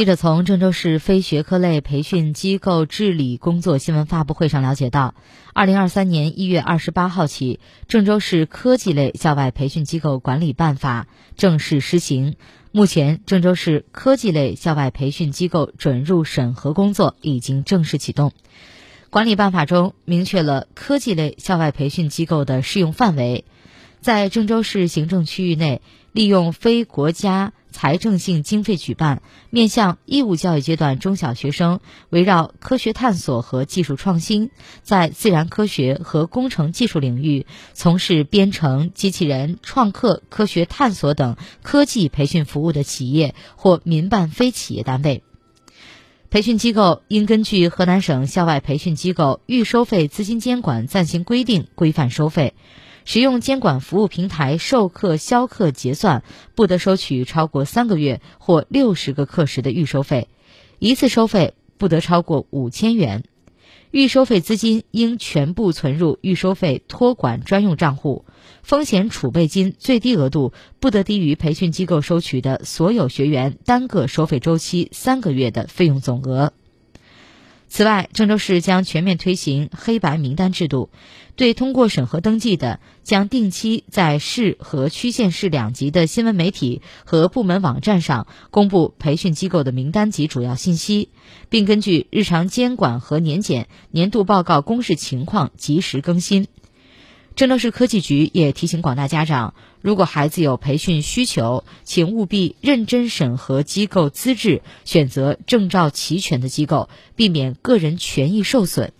记者从郑州市非学科类培训机构治理工作新闻发布会上了解到，二零二三年一月二十八号起，郑州市科技类校外培训机构管理办法正式施行。目前，郑州市科技类校外培训机构准入审核工作已经正式启动。管理办法中明确了科技类校外培训机构的适用范围，在郑州市行政区域内，利用非国家。财政性经费举办，面向义务教育阶段中小学生，围绕科学探索和技术创新，在自然科学和工程技术领域从事编程、机器人、创客、科学探索等科技培训服务的企业或民办非企业单位，培训机构应根据河南省校外培训机构预收费资金监管暂行规定规范收费。使用监管服务平台授课、销课结算，不得收取超过三个月或六十个课时的预收费，一次收费不得超过五千元。预收费资金应全部存入预收费托管专用账户，风险储备金最低额度不得低于培训机构收取的所有学员单个收费周期三个月的费用总额。此外，郑州市将全面推行黑白名单制度，对通过审核登记的，将定期在市和区县市两级的新闻媒体和部门网站上公布培训机构的名单及主要信息，并根据日常监管和年检、年度报告公示情况及时更新。郑州市科技局也提醒广大家长，如果孩子有培训需求，请务必认真审核机构资质，选择证照齐全的机构，避免个人权益受损。